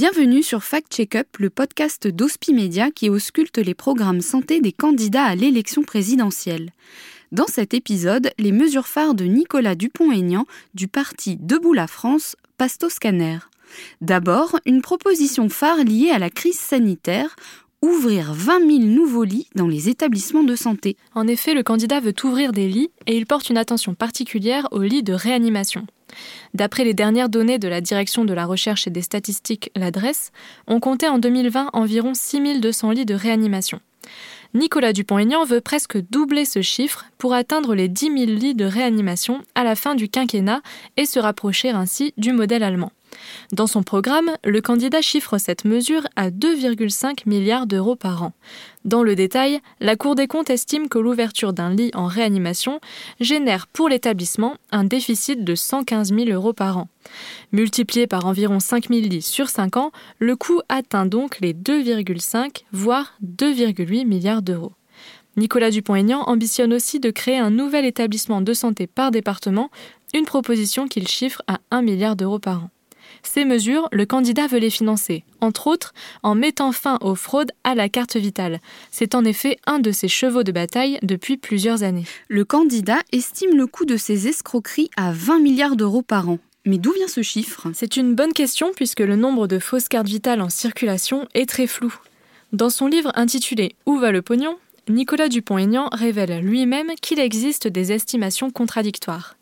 Bienvenue sur Fact Checkup, le podcast d'Hospi Media qui ausculte les programmes santé des candidats à l'élection présidentielle. Dans cet épisode, les mesures phares de Nicolas Dupont-Aignan du parti Debout la France passent au scanner. D'abord, une proposition phare liée à la crise sanitaire ouvrir 20 000 nouveaux lits dans les établissements de santé. En effet, le candidat veut ouvrir des lits et il porte une attention particulière aux lits de réanimation. D'après les dernières données de la Direction de la recherche et des statistiques, l'adresse, on comptait en 2020 environ 6 200 lits de réanimation. Nicolas Dupont-Aignan veut presque doubler ce chiffre pour atteindre les 10 000 lits de réanimation à la fin du quinquennat et se rapprocher ainsi du modèle allemand. Dans son programme, le candidat chiffre cette mesure à 2,5 milliards d'euros par an. Dans le détail, la Cour des comptes estime que l'ouverture d'un lit en réanimation génère pour l'établissement un déficit de 115 000 euros par an. Multiplié par environ 5 000 lits sur 5 ans, le coût atteint donc les 2,5 voire 2,8 milliards d'euros. Nicolas Dupont-Aignan ambitionne aussi de créer un nouvel établissement de santé par département, une proposition qu'il chiffre à 1 milliard d'euros par an. Ces mesures, le candidat veut les financer, entre autres en mettant fin aux fraudes à la carte vitale. C'est en effet un de ses chevaux de bataille depuis plusieurs années. Le candidat estime le coût de ces escroqueries à 20 milliards d'euros par an. Mais d'où vient ce chiffre? C'est une bonne question puisque le nombre de fausses cartes vitales en circulation est très flou. Dans son livre intitulé Où va le pognon Nicolas Dupont-Aignan révèle lui-même qu'il existe des estimations contradictoires.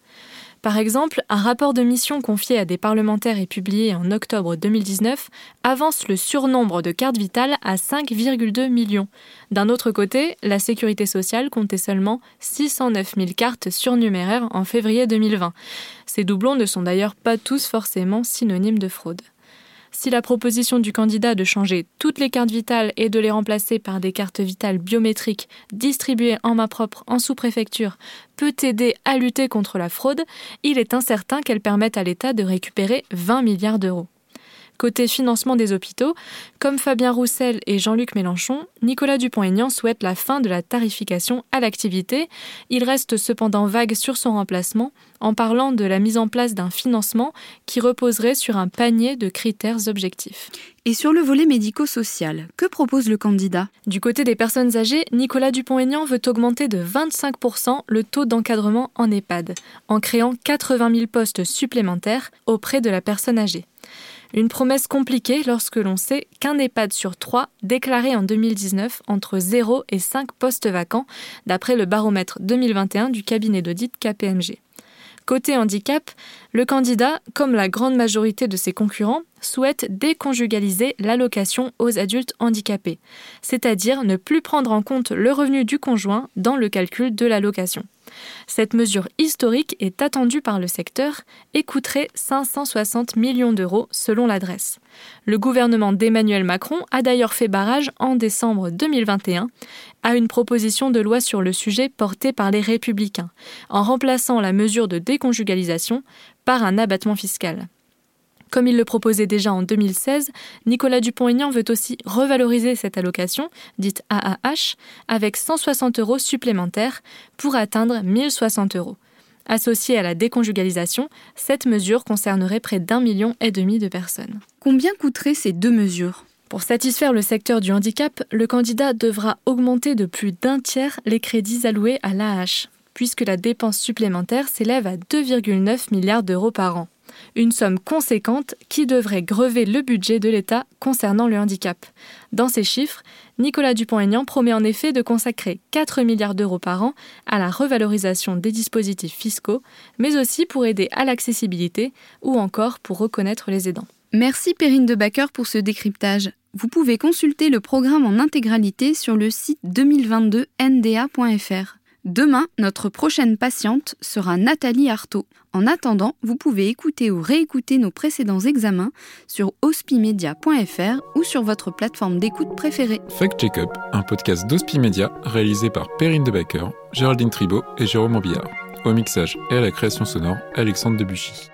Par exemple, un rapport de mission confié à des parlementaires et publié en octobre 2019 avance le surnombre de cartes vitales à 5,2 millions. D'un autre côté, la sécurité sociale comptait seulement 609 000 cartes surnuméraires en février 2020. Ces doublons ne sont d'ailleurs pas tous forcément synonymes de fraude. Si la proposition du candidat de changer toutes les cartes vitales et de les remplacer par des cartes vitales biométriques distribuées en main propre en sous-préfecture peut aider à lutter contre la fraude, il est incertain qu'elle permette à l'État de récupérer 20 milliards d'euros. Côté financement des hôpitaux, comme Fabien Roussel et Jean-Luc Mélenchon, Nicolas Dupont-Aignan souhaite la fin de la tarification à l'activité. Il reste cependant vague sur son remplacement en parlant de la mise en place d'un financement qui reposerait sur un panier de critères objectifs. Et sur le volet médico-social, que propose le candidat? Du côté des personnes âgées, Nicolas Dupont-Aignan veut augmenter de 25% le taux d'encadrement en EHPAD, en créant 80 000 postes supplémentaires auprès de la personne âgée. Une promesse compliquée lorsque l'on sait qu'un EHPAD sur trois déclarait en 2019 entre 0 et 5 postes vacants, d'après le baromètre 2021 du cabinet d'audit KPMG. Côté handicap, le candidat, comme la grande majorité de ses concurrents, souhaite déconjugaliser l'allocation aux adultes handicapés, c'est-à-dire ne plus prendre en compte le revenu du conjoint dans le calcul de l'allocation. Cette mesure historique est attendue par le secteur et coûterait 560 millions d'euros selon l'adresse. Le gouvernement d'Emmanuel Macron a d'ailleurs fait barrage en décembre 2021 à une proposition de loi sur le sujet portée par les républicains, en remplaçant la mesure de déconjugalisation par un abattement fiscal. Comme il le proposait déjà en 2016, Nicolas Dupont-Aignan veut aussi revaloriser cette allocation, dite AAH, avec 160 euros supplémentaires pour atteindre 1060 euros. Associée à la déconjugalisation, cette mesure concernerait près d'un million et demi de personnes. Combien coûteraient ces deux mesures? Pour satisfaire le secteur du handicap, le candidat devra augmenter de plus d'un tiers les crédits alloués à l'AH, puisque la dépense supplémentaire s'élève à 2,9 milliards d'euros par an une somme conséquente qui devrait grever le budget de l'État concernant le handicap. Dans ces chiffres, Nicolas Dupont-Aignan promet en effet de consacrer 4 milliards d'euros par an à la revalorisation des dispositifs fiscaux, mais aussi pour aider à l'accessibilité ou encore pour reconnaître les aidants. Merci Perrine de Backer pour ce décryptage. Vous pouvez consulter le programme en intégralité sur le site 2022nda.fr. Demain, notre prochaine patiente sera Nathalie Artaud. En attendant, vous pouvez écouter ou réécouter nos précédents examens sur hospimedia.fr ou sur votre plateforme d'écoute préférée. Fact Check Up, un podcast d'Hospimedia réalisé par Perrine Debacker, Géraldine Tribault et Jérôme Ambillard. Au mixage et à la création sonore, Alexandre Debuchy.